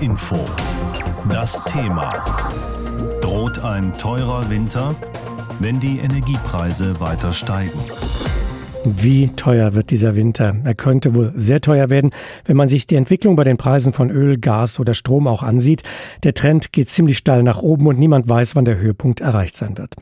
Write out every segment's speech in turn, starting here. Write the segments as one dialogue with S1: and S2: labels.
S1: Info. Das Thema. Droht ein teurer Winter, wenn die Energiepreise weiter steigen?
S2: Wie teuer wird dieser Winter? Er könnte wohl sehr teuer werden, wenn man sich die Entwicklung bei den Preisen von Öl, Gas oder Strom auch ansieht. Der Trend geht ziemlich steil nach oben und niemand weiß, wann der Höhepunkt erreicht sein wird.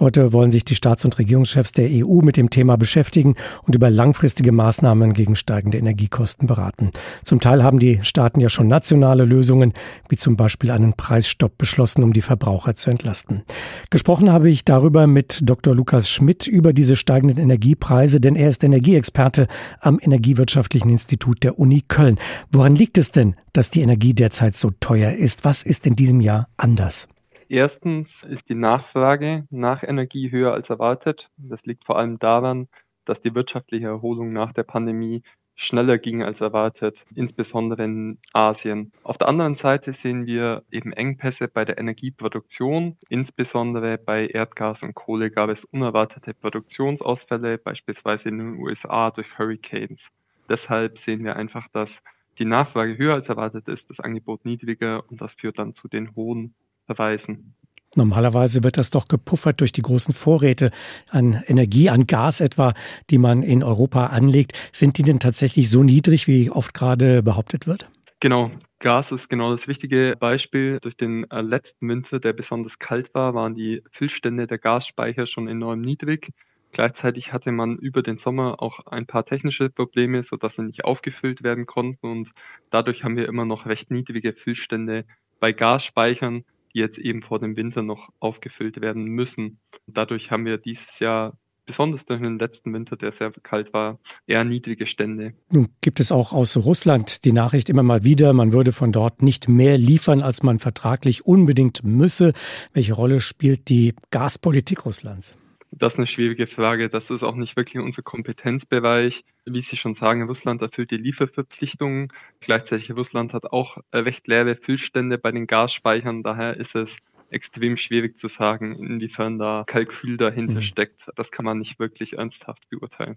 S2: Heute wollen sich die Staats- und Regierungschefs der EU mit dem Thema beschäftigen und über langfristige Maßnahmen gegen steigende Energiekosten beraten. Zum Teil haben die Staaten ja schon nationale Lösungen, wie zum Beispiel einen Preisstopp beschlossen, um die Verbraucher zu entlasten. Gesprochen habe ich darüber mit Dr. Lukas Schmidt über diese steigenden Energiepreise denn er ist Energieexperte am Energiewirtschaftlichen Institut der Uni Köln. Woran liegt es denn, dass die Energie derzeit so teuer ist? Was ist in diesem Jahr anders?
S3: Erstens ist die Nachfrage nach Energie höher als erwartet. Das liegt vor allem daran, dass die wirtschaftliche Erholung nach der Pandemie schneller ging als erwartet, insbesondere in Asien. Auf der anderen Seite sehen wir eben Engpässe bei der Energieproduktion. Insbesondere bei Erdgas und Kohle gab es unerwartete Produktionsausfälle, beispielsweise in den USA durch Hurricanes. Deshalb sehen wir einfach, dass die Nachfrage höher als erwartet ist, das Angebot niedriger und das führt dann zu den hohen Preisen.
S2: Normalerweise wird das doch gepuffert durch die großen Vorräte an Energie, an Gas etwa, die man in Europa anlegt. Sind die denn tatsächlich so niedrig, wie oft gerade behauptet wird?
S3: Genau. Gas ist genau das wichtige Beispiel. Durch den äh, letzten Winter, der besonders kalt war, waren die Füllstände der Gasspeicher schon enorm niedrig. Gleichzeitig hatte man über den Sommer auch ein paar technische Probleme, sodass sie nicht aufgefüllt werden konnten. Und dadurch haben wir immer noch recht niedrige Füllstände bei Gasspeichern die jetzt eben vor dem Winter noch aufgefüllt werden müssen. Dadurch haben wir dieses Jahr besonders durch den letzten Winter, der sehr kalt war, eher niedrige Stände.
S2: Nun gibt es auch aus Russland die Nachricht immer mal wieder, man würde von dort nicht mehr liefern, als man vertraglich unbedingt müsse. Welche Rolle spielt die Gaspolitik Russlands?
S3: Das ist eine schwierige Frage. Das ist auch nicht wirklich unser Kompetenzbereich. Wie Sie schon sagen, Russland erfüllt die Lieferverpflichtungen. Gleichzeitig Russland hat auch recht leere Füllstände bei den Gasspeichern. Daher ist es extrem schwierig zu sagen, inwiefern da Kalkül dahinter mhm. steckt. Das kann man nicht wirklich ernsthaft beurteilen.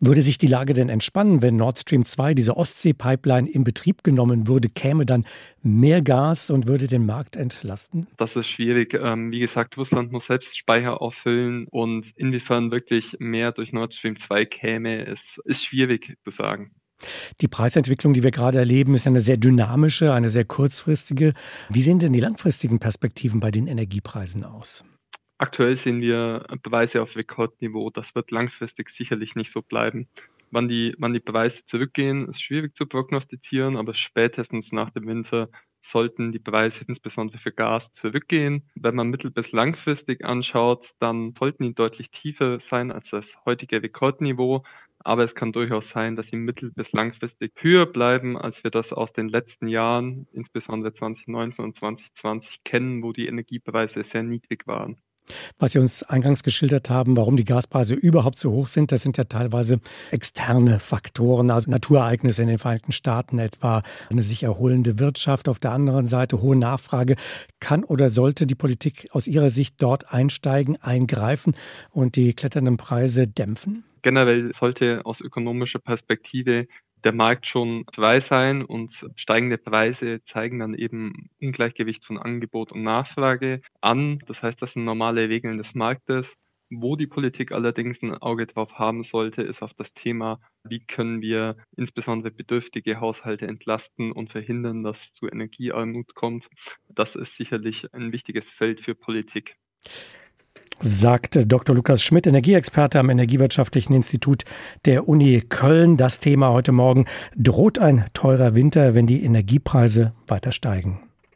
S2: Würde sich die Lage denn entspannen, wenn Nord Stream 2, diese Ostsee-Pipeline, in Betrieb genommen würde? Käme dann mehr Gas und würde den Markt entlasten?
S3: Das ist schwierig. Ähm, wie gesagt, Russland muss selbst Speicher auffüllen und inwiefern wirklich mehr durch Nord Stream 2 käme, ist, ist schwierig zu sagen.
S2: Die Preisentwicklung, die wir gerade erleben, ist eine sehr dynamische, eine sehr kurzfristige. Wie sehen denn die langfristigen Perspektiven bei den Energiepreisen aus?
S3: Aktuell sehen wir Beweise auf Rekordniveau. Das wird langfristig sicherlich nicht so bleiben. Wann die, wann die Preise zurückgehen, ist schwierig zu prognostizieren, aber spätestens nach dem Winter sollten die Preise insbesondere für Gas zurückgehen. Wenn man mittel- bis langfristig anschaut, dann sollten die deutlich tiefer sein als das heutige Rekordniveau. Aber es kann durchaus sein, dass sie mittel- bis langfristig höher bleiben, als wir das aus den letzten Jahren, insbesondere 2019 und 2020, kennen, wo die Energiepreise sehr niedrig waren.
S2: Was Sie uns eingangs geschildert haben, warum die Gaspreise überhaupt so hoch sind, das sind ja teilweise externe Faktoren, also Naturereignisse in den Vereinigten Staaten etwa, eine sich erholende Wirtschaft, auf der anderen Seite hohe Nachfrage. Kann oder sollte die Politik aus Ihrer Sicht dort einsteigen, eingreifen und die kletternden Preise dämpfen?
S3: Generell sollte aus ökonomischer Perspektive der Markt schon frei sein und steigende Preise zeigen dann eben Ungleichgewicht von Angebot und Nachfrage an. Das heißt, das sind normale Regeln des Marktes. Wo die Politik allerdings ein Auge drauf haben sollte, ist auf das Thema, wie können wir insbesondere bedürftige Haushalte entlasten und verhindern, dass es zu Energiearmut kommt. Das ist sicherlich ein wichtiges Feld für Politik
S2: sagt Dr. Lukas Schmidt, Energieexperte am Energiewirtschaftlichen Institut der Uni Köln. Das Thema heute Morgen droht ein teurer Winter, wenn die Energiepreise weiter steigen.